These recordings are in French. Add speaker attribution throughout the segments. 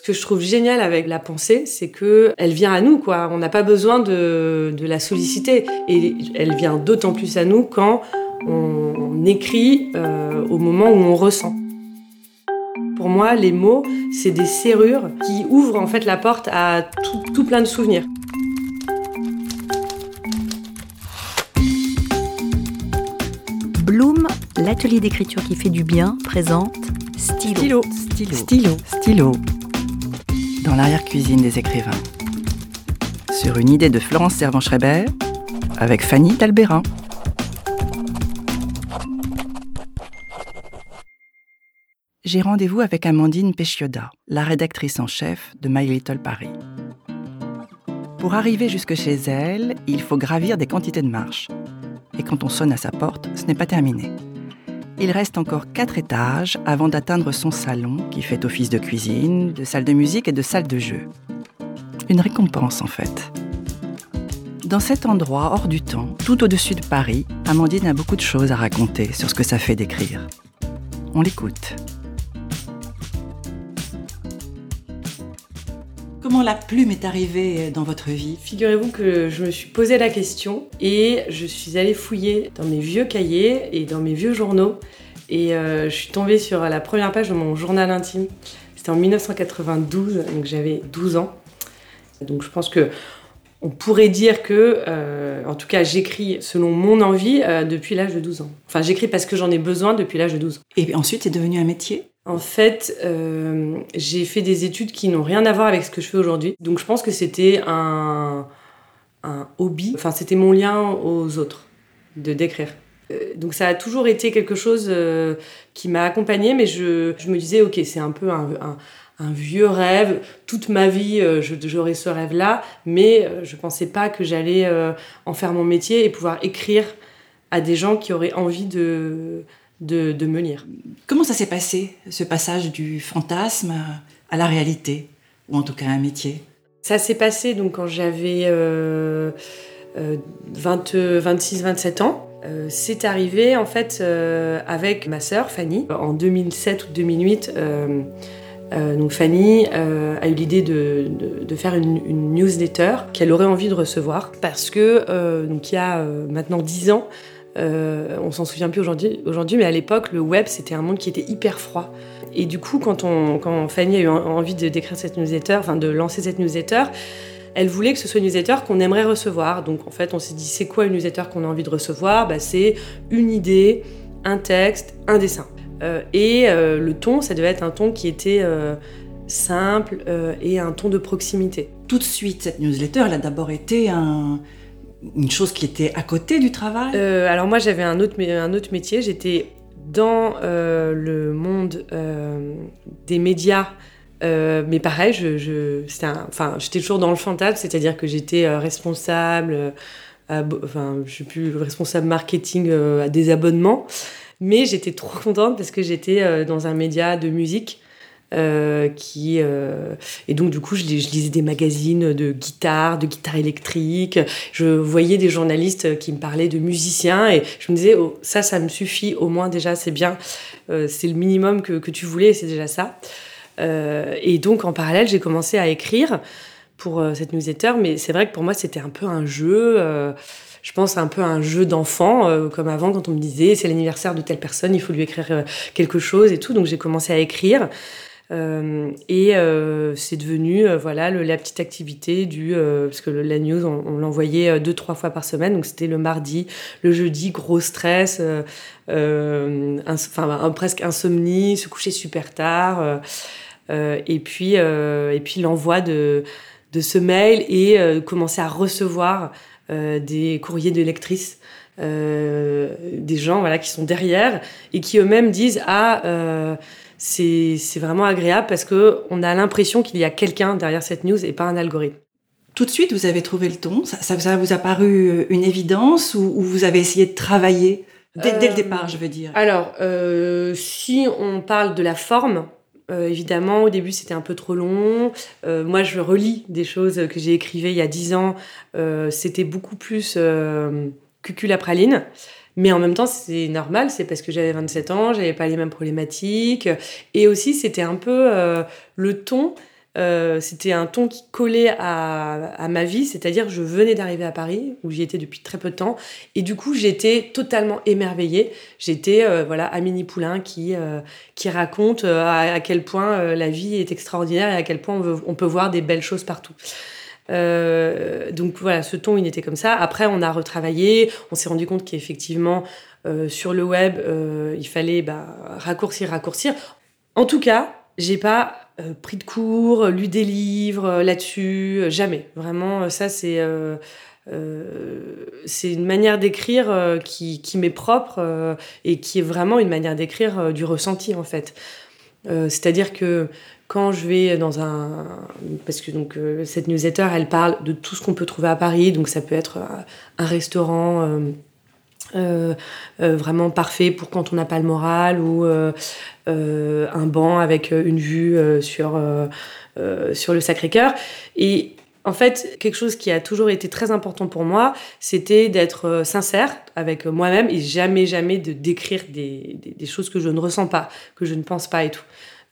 Speaker 1: Ce que je trouve génial avec la pensée, c'est que elle vient à nous, quoi. On n'a pas besoin de, la solliciter. Et elle vient d'autant plus à nous quand on, écrit euh, au moment où on ressent. Pour moi, les mots, c'est des serrures qui ouvrent en fait la porte à tout, tout plein de souvenirs.
Speaker 2: Bloom, l'atelier d'écriture qui fait du bien, présente
Speaker 1: Stylo.
Speaker 2: Stylo. Stylo. Stylo
Speaker 3: dans l'arrière-cuisine des écrivains. Sur une idée de Florence Servan-Schreiber avec Fanny Talbérin. J'ai rendez-vous avec Amandine Péchioda, la rédactrice en chef de My Little Paris. Pour arriver jusque chez elle, il faut gravir des quantités de marches. Et quand on sonne à sa porte, ce n'est pas terminé. Il reste encore quatre étages avant d'atteindre son salon qui fait office de cuisine, de salle de musique et de salle de jeu. Une récompense en fait. Dans cet endroit hors du temps, tout au-dessus de Paris, Amandine a beaucoup de choses à raconter sur ce que ça fait d'écrire. On l'écoute.
Speaker 2: Comment la plume est arrivée dans votre vie
Speaker 1: Figurez-vous que je me suis posé la question et je suis allée fouiller dans mes vieux cahiers et dans mes vieux journaux et euh, je suis tombée sur la première page de mon journal intime. C'était en 1992, donc j'avais 12 ans. Donc je pense que on pourrait dire que, euh, en tout cas, j'écris selon mon envie euh, depuis l'âge de 12 ans. Enfin, j'écris parce que j'en ai besoin depuis l'âge de 12 ans.
Speaker 2: Et ensuite, c'est devenu un métier?
Speaker 1: En fait, euh, j'ai fait des études qui n'ont rien à voir avec ce que je fais aujourd'hui. Donc je pense que c'était un, hobby. Enfin, c'était mon lien aux autres, de d'écrire. Euh, donc ça a toujours été quelque chose euh, qui m'a accompagnée, mais je, me disais, ok, c'est un peu un, vieux rêve. Toute ma vie, j'aurais ce rêve-là, mais je pensais pas que j'allais en faire mon métier et pouvoir écrire à des gens qui auraient envie de, de, me lire.
Speaker 2: Comment ça s'est passé, ce passage du fantasme à la réalité, ou en tout cas un métier?
Speaker 1: Ça s'est passé donc quand j'avais 26-27 ans. Euh, c'est arrivé en fait euh, avec ma sœur Fanny en 2007 ou 2008. donc Fanny a eu l'idée de, faire une, newsletter qu'elle aurait envie de recevoir parce que donc il y a maintenant 10 ans, euh, on s'en souvient plus aujourd'hui, mais à l'époque, le web, c'était un monde qui était hyper froid. Et du coup, quand Fanny a eu envie de d'écrire cette newsletter, enfin de lancer cette newsletter, elle voulait que ce soit une newsletter qu'on aimerait recevoir. Donc en fait, on s'est dit, c'est quoi une newsletter qu'on a envie de recevoir? Bah, C'est une idée, un texte, un dessin. Euh, et euh, le ton, ça devait être un ton qui était simple et un ton de proximité.
Speaker 2: Tout de suite, cette newsletter, elle a d'abord été un une chose qui était à côté du travail?
Speaker 1: Euh, Alors moi j'avais un autre, un autre métier, j'étais dans euh, le monde euh, des médias, mais pareil, je, enfin, j'étais toujours dans le fantasme, c'est-à-dire que j'étais responsable, enfin je suis plus responsable marketing à des abonnements, mais j'étais trop contente parce que j'étais dans un média de musique euh, qui euh, et donc du coup je, lisais des magazines de guitare, de guitare électrique. Je voyais des journalistes qui me parlaient de musiciens et je me disais oh, ça ça me suffit au moins déjà c'est bien, euh, c'est le minimum que, tu voulais c'est déjà ça. et donc en parallèle j'ai commencé à écrire pour cette newsletter, mais c'est vrai que pour moi c'était un peu un jeu je pense un peu un jeu d'enfant, comme avant quand on me disait c'est l'anniversaire de telle personne, il faut lui écrire quelque chose et tout. Donc j'ai commencé à écrire. Euh, et euh, c'est devenu euh, voilà la petite activité du parce que la news on, l'envoyait deux trois fois par semaine. Donc c'était le mardi le jeudi gros stress enfin presque insomnie se coucher super tard et puis et puis l'envoi de de ce mail et commencer à recevoir des courriers de lectrices des gens voilà qui sont derrière et qui eux-mêmes disent ah c'est vraiment agréable parce qu'on a l'impression qu'il y a quelqu'un derrière cette news et pas un algorithme.
Speaker 2: Tout de suite, vous avez trouvé le ton Ça, ça, vous a paru euh, une évidence ou, vous avez essayé de travailler dès, le euh, départ, je veux dire?
Speaker 1: Alors, euh, si on parle de la forme, évidemment, au début, c'était un peu trop long. moi, je relis des choses que j'ai écrivées il y a dix ans. c'était beaucoup plus cuculapraline. Mais en même temps, c'est normal, c'est parce que j'avais 27 ans, j'avais pas les mêmes problématiques. Et aussi, c'était un peu euh, le ton euh, c'était un ton qui collait à, ma vie, c'est-à-dire je venais d'arriver à Paris, où j'y étais depuis très peu de temps, et du coup j'étais totalement émerveillée. J'étais euh, voilà Amélie Poulain qui euh, qui raconte à, quel point la vie est extraordinaire et à quel point on, peut voir des belles choses partout. Donc voilà, ce ton il était comme ça. Après on a retravaillé, on s'est rendu compte qu'effectivement sur le web il fallait bah, raccourcir, raccourcir. En tout cas, j'ai pas euh, pris de cours, lu des livres euh, là-dessus, euh, jamais. Vraiment, ça, c'est c'est une manière d'écrire qui, qui m'est propre et qui est vraiment une manière d'écrire du ressenti, en fait. C'est-à-dire que quand je vais dans un... Parce que donc, cette newsletter, elle parle de tout ce qu'on peut trouver à Paris, donc ça peut être un restaurant euh, euh, vraiment parfait pour quand on n'a pas le moral ou euh, un banc avec une vue sur, sur le Sacré-Cœur. Et en fait, quelque chose qui a toujours été très important pour moi, c'était d'être sincère avec moi-même et jamais, jamais de décrire des, des, choses que je ne ressens pas, que je ne pense pas et tout.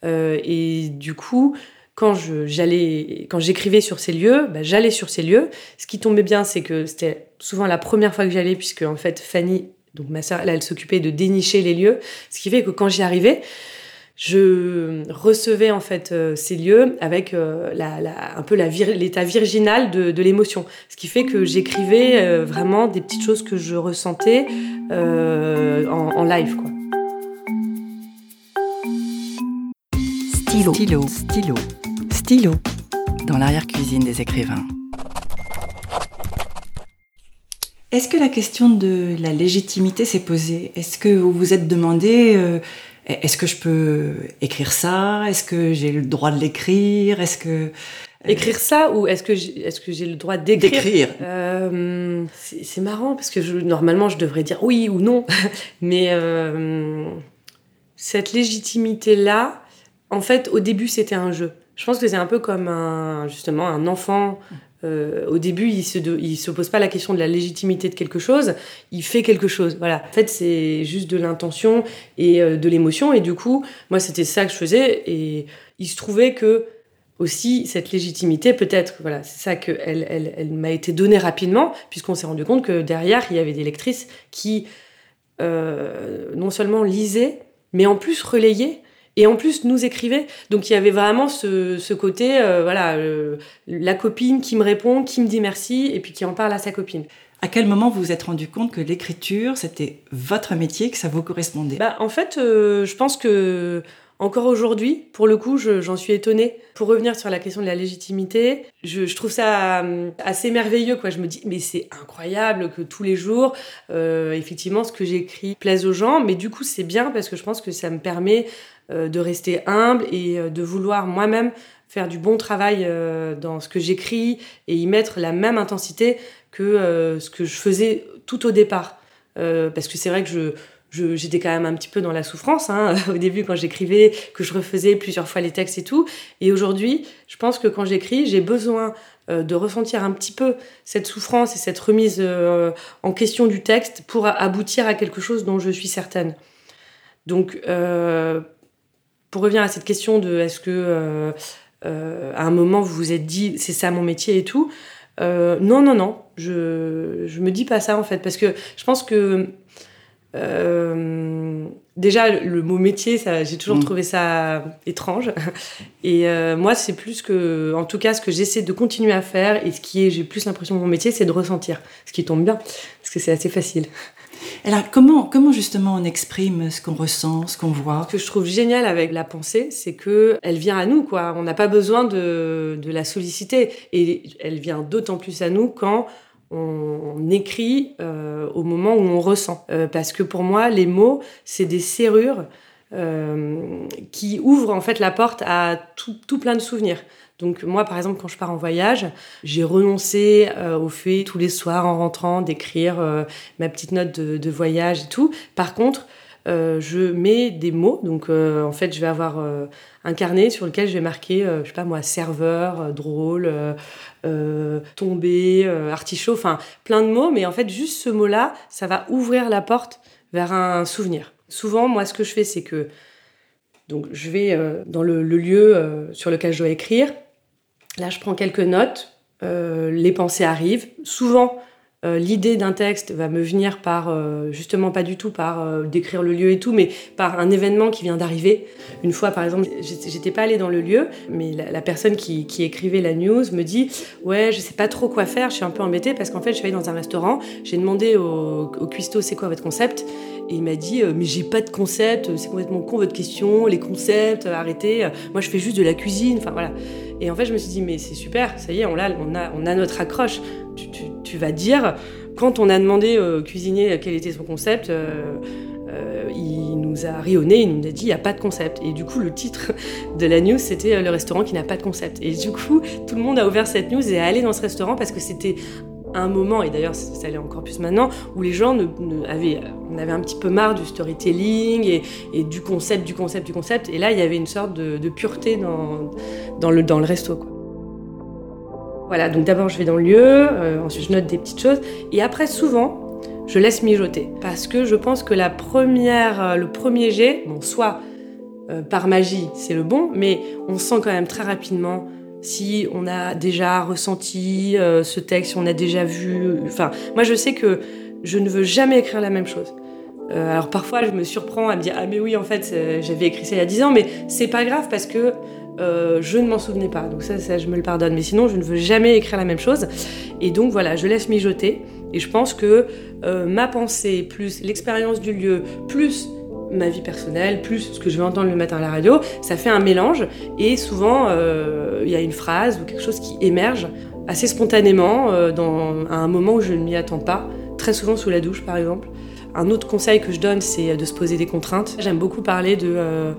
Speaker 1: Et du coup, quand j'allais, quand j'écrivais sur ces lieux, bah, j'allais sur ces lieux. Ce qui tombait bien, c'est que c'était souvent la première fois que j'allais, puisque en fait Fanny, donc ma sœur, elle, elle s'occupait de dénicher les lieux, ce qui fait que quand j'y arrivais, je recevais en fait euh, ces lieux avec euh, la, la, un peu l'état virginal de, de l'émotion, ce qui fait que j'écrivais euh, vraiment des petites choses que je ressentais en, en live, quoi.
Speaker 3: Stylo. Stylo. Stylo. Stylo. Dans l'arrière-cuisine des écrivains.
Speaker 2: Est-ce que la question de la légitimité s'est posée? Est-ce que vous vous êtes demandé euh, est-ce que je peux écrire ça? Est-ce que j'ai le droit de l'écrire? Est-ce que euh,
Speaker 1: écrire ça ou est-ce que j'ai, est-ce que j'ai le droit d'écrire, euh, c'est, marrant parce que normalement je devrais dire oui ou non, mais cette légitimité là, en fait, au début c'était un jeu. Je pense que c'est un peu comme un, justement un enfant. Euh, au début, il se, il se pose pas la question de la légitimité de quelque chose, il fait quelque chose. Voilà. En fait, c'est juste de l'intention et euh, de l'émotion. Et du coup, moi, c'était ça que je faisais. Et il se trouvait que aussi cette légitimité, peut-être, voilà, c'est ça qu'elle elle, elle, m'a été donnée rapidement, puisqu'on s'est rendu compte que derrière, il y avait des lectrices qui euh, non seulement lisaient, mais en plus relayaient et en plus nous écrivait. Donc il y avait vraiment ce, côté, euh, voilà, euh, la copine qui me répond, qui me dit merci, et puis qui en parle à sa copine.
Speaker 2: À quel moment vous vous êtes rendu compte que l'écriture, c'était votre métier, que ça vous correspondait?
Speaker 1: Bah, En fait, euh, je pense que encore aujourd'hui, pour le coup, j'en suis étonnée. Pour revenir sur la question de la légitimité, je, trouve ça assez merveilleux. Quoi. Je me dis, mais c'est incroyable que tous les jours, effectivement, ce que j'écris plaise aux gens. Mais du coup, c'est bien parce que je pense que ça me permet euh, de rester humble et euh, de vouloir moi-même faire du bon travail euh, dans ce que j'écris et y mettre la même intensité que ce que je faisais tout au départ. parce que c'est vrai que je, j'étais quand même un petit peu dans la souffrance hein, au début quand j'écrivais, que je refaisais plusieurs fois les textes et tout. Et aujourd'hui, je pense que quand j'écris, j'ai besoin de ressentir un petit peu cette souffrance et cette remise en question du texte pour aboutir à quelque chose dont je suis certaine. Donc, pour revenir à cette question de est-ce que euh, euh, à un moment vous vous êtes dit c'est ça mon métier et tout, euh, non, non, non, je, je me dis pas ça en fait, parce que je pense que déjà le mot métier, j'ai toujours mm. trouvé ça étrange. Et moi, c'est plus que, en tout cas, ce que j'essaie de continuer à faire et ce qui est, j'ai plus l'impression de mon métier, c'est de ressentir, ce qui tombe bien, parce que c'est assez facile.
Speaker 2: Alors comment, comment justement on exprime ce qu'on ressent, ce qu'on voit?
Speaker 1: Ce que je trouve génial avec la pensée, c'est que elle vient à nous, quoi. On n'a pas besoin de, de la solliciter. Et elle vient d'autant plus à nous quand on, écrit euh, au moment où on ressent. Euh, parce que pour moi, les mots, c'est des serrures euh, qui ouvrent en fait la porte à tout, tout plein de souvenirs. Donc moi, par exemple, quand je pars en voyage, j'ai renoncé au fait tous les soirs en rentrant d'écrire ma petite note de, voyage et tout. Par contre, euh, je mets des mots. Donc en fait, je vais avoir un carnet sur lequel je vais marquer, je sais pas moi, serveur, drôle, tombé, artichaut, enfin plein de mots. Mais en fait, juste ce mot-là, ça va ouvrir la porte vers un souvenir. Souvent, moi, ce que je fais, c'est que donc je vais dans le lieu sur lequel je dois écrire Là, je prends quelques notes, les pensées arrivent. Souvent, euh, l'idée d'un texte va me venir par, euh, justement pas du tout par euh, décrire le lieu et tout, mais par un événement qui vient d'arriver. Une fois, par exemple, j'étais pas allée dans le lieu, mais la, personne qui, écrivait la news me dit Ouais, je sais pas trop quoi faire, je suis un peu embêtée parce qu'en fait, je suis allée dans un restaurant, j'ai demandé au, au cuistot c'est quoi votre concept? Et il m'a dit Mais j'ai pas de concept, c'est complètement con votre question, les concepts, arrêtez, moi je fais juste de la cuisine, enfin voilà. Et en fait, je me suis dit Mais c'est super, ça y est, on a, on a, notre accroche tu, vas dire, quand on a demandé au cuisinier quel était son concept, euh, euh, il nous a rionné, il nous a dit il n'y a pas de concept. Et du coup, le titre de la news, c'était euh, le restaurant qui n'a pas de concept. Et du coup, tout le monde a ouvert cette news et est allé dans ce restaurant parce que c'était un moment, et d'ailleurs ça allait encore plus maintenant, où les gens avaient, on avait un petit peu marre du storytelling et, du concept, du concept, du concept. Et là, il y avait une sorte de, pureté dans, dans, le, dans le resto. Quoi. Voilà, donc d'abord je vais dans le lieu, euh, ensuite je note des petites choses, et après souvent je laisse mijoter parce que je pense que la première, euh, le premier jet, bon soit euh, par magie c'est le bon, mais on sent quand même très rapidement si on a déjà ressenti ce texte, si on a déjà vu. Enfin, moi je sais que je ne veux jamais écrire la même chose. alors parfois je me surprends à me dire ah mais oui en fait j'avais écrit ça il y a 10 ans, mais c'est pas grave parce que euh, je ne m'en souvenais pas. Donc ça, je me le pardonne. Mais sinon, je ne veux jamais écrire la même chose. Et donc voilà, je laisse mijoter. Et je pense que euh, ma pensée, plus l'expérience du lieu, plus ma vie personnelle, plus ce que je vais entendre le matin à la radio, ça fait un mélange. Et souvent, euh, il y a une phrase ou quelque chose qui émerge assez spontanément dans, à un moment où je ne m'y attends pas. Très souvent sous la douche, par exemple. Un autre conseil que je donne, c'est de se poser des contraintes. J'aime beaucoup parler de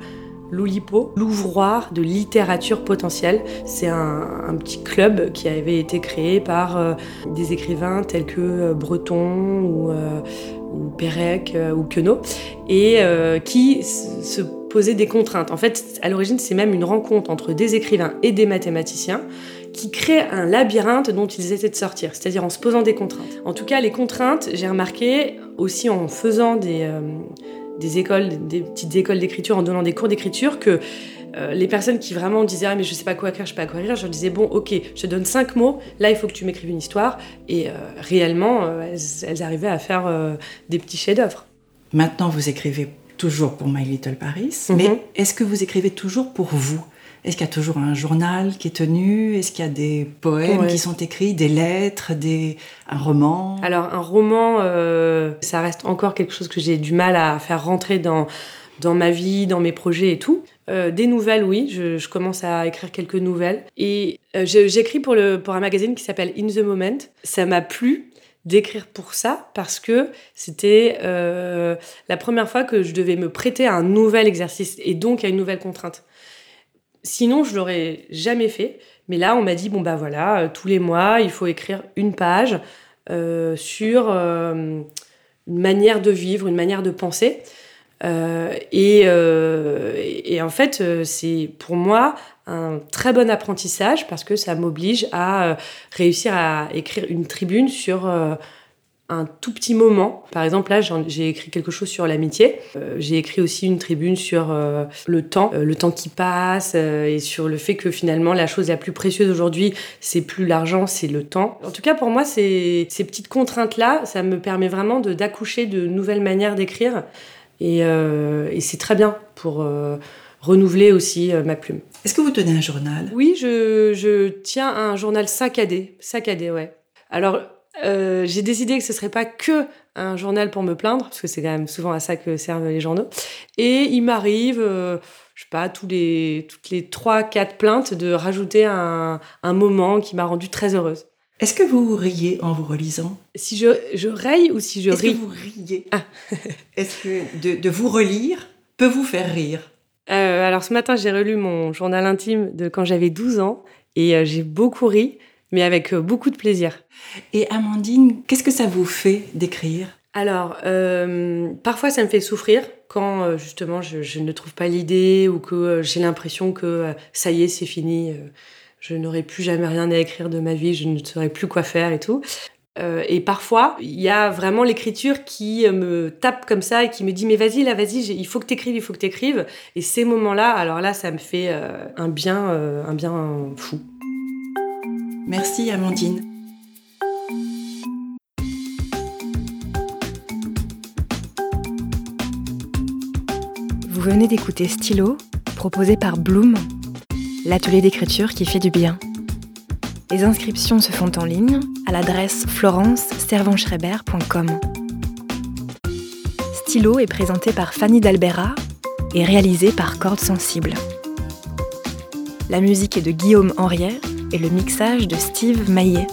Speaker 1: l'Oulipo, l'ouvroir de littérature potentielle. C'est un, petit club qui avait été créé par euh, des écrivains tels que euh, Breton ou, euh, ou Pérec ou Queneau, et qui se posait des contraintes. En fait, à l'origine, c'est même une rencontre entre des écrivains et des mathématiciens qui créent un labyrinthe dont ils essaient de sortir, c'est-à-dire en se posant des contraintes. En tout cas, les contraintes, j'ai remarqué aussi en faisant des, des écoles, des petites écoles d'écriture, en donnant des cours d'écriture, que euh, les personnes qui vraiment disaient ah mais je sais pas quoi écrire, je sais pas quoi écrire, je leur disais bon ok, je te donne cinq mots, là il faut que tu m'écrives une histoire, et euh, réellement euh, elles, arrivaient à faire des petits chefs-d'œuvre.
Speaker 2: Maintenant vous écrivez toujours pour My Little Paris, mais mhm. est-ce que vous écrivez toujours pour vous? Est-ce qu'il y a toujours un journal qui est tenu? Est-ce qu'il y a des poèmes qui sont écrits, des lettres, des... un roman?
Speaker 1: Alors un roman, ça reste encore quelque chose que j'ai du mal à faire rentrer dans, dans ma vie, dans mes projets et tout. Euh, des nouvelles, oui, je, commence à écrire quelques nouvelles. Et euh, j'écris pour, pour un magazine qui s'appelle In the Moment. Ça m'a plu d'écrire pour ça parce que c'était la première fois que je devais me prêter à un nouvel exercice et donc à une nouvelle contrainte. Sinon, je l'aurais jamais fait. Mais là, on m'a dit bon bah voilà, euh, tous les mois, il faut écrire une page euh, sur euh, une manière de vivre, une manière de penser. Et, et, en fait, c'est pour moi un très bon apprentissage parce que ça m'oblige à réussir à écrire une tribune sur un tout petit moment. Par exemple, là, j'ai écrit quelque chose sur l'amitié. Euh, j'ai écrit aussi une tribune sur euh, le temps, euh, le temps qui passe, et sur le fait que finalement, la chose la plus précieuse aujourd'hui, c'est plus l'argent, c'est le temps. En tout cas, pour moi, ces petites contraintes-là, ça me permet vraiment d'accoucher de, nouvelles manières d'écrire. Et, et c'est très bien pour renouveler aussi ma plume.
Speaker 2: Est-ce que vous tenez un journal?
Speaker 1: Oui, je, je tiens un journal saccadé. Saccadé, ouais. Alors, euh, j'ai décidé que ce serait pas que un journal pour me plaindre, parce que c'est quand même souvent à ça que servent les journaux. Et il m'arrive, euh, je sais pas, tous les, toutes les 3-4 plaintes, de rajouter un, un moment qui m'a rendue très heureuse.
Speaker 2: Est-ce que vous riez en vous relisant?
Speaker 1: Si je, je raye ou si je ris
Speaker 2: Est-ce que vous riez? Ah. Est-ce que de, de, vous relire peut vous faire rire?
Speaker 1: Euh, Alors ce matin, j'ai relu mon journal intime de quand j'avais 12 ans et j'ai beaucoup ri mais avec euh, beaucoup de plaisir.
Speaker 2: Et Amandine, qu'est-ce que ça vous fait d'écrire?
Speaker 1: Alors, euh, parfois ça me fait souffrir quand euh, justement je, ne trouve pas l'idée ou que j'ai l'impression que ça y est, c'est fini, je n'aurai plus jamais rien à écrire de ma vie, je ne saurais plus quoi faire et tout. et parfois, il y a vraiment l'écriture qui me tape comme ça et qui me dit mais vas-y là, vas-y, il faut que t'écrives, il faut que t'écrives. Et ces moments-là, alors là, ça me fait un bien, un bien fou.
Speaker 2: Merci Amandine.
Speaker 4: Vous venez d'écouter Stylo, proposé par Bloom, l'atelier d'écriture qui fait du bien. Les inscriptions se font en ligne à l'adresse florence-servanschreiber.com. Stylo est présenté par Fanny Dalbera et réalisé par Cordes Sensibles. La musique est de Guillaume Henrière et le mixage de Steve Maillet.